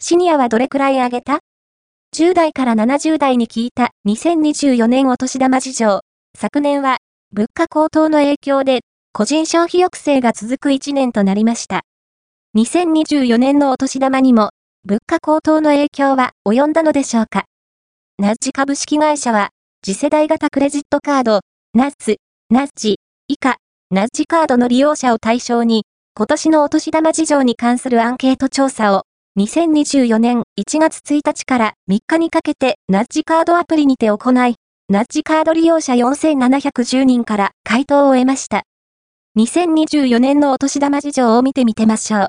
シニアはどれくらい上げた ?10 代から70代に聞いた2024年お年玉事情。昨年は物価高騰の影響で個人消費抑制が続く1年となりました。2024年のお年玉にも物価高騰の影響は及んだのでしょうか？ナッジ株式会社は次世代型クレジットカード、ナッツ、ナッジ、以下、ナッジカードの利用者を対象に今年のお年玉事情に関するアンケート調査を2024年1月1日から3日にかけてナッジカードアプリにて行い、ナッジカード利用者4710人から回答を得ました。2024年のお年玉事情を見てみてましょう。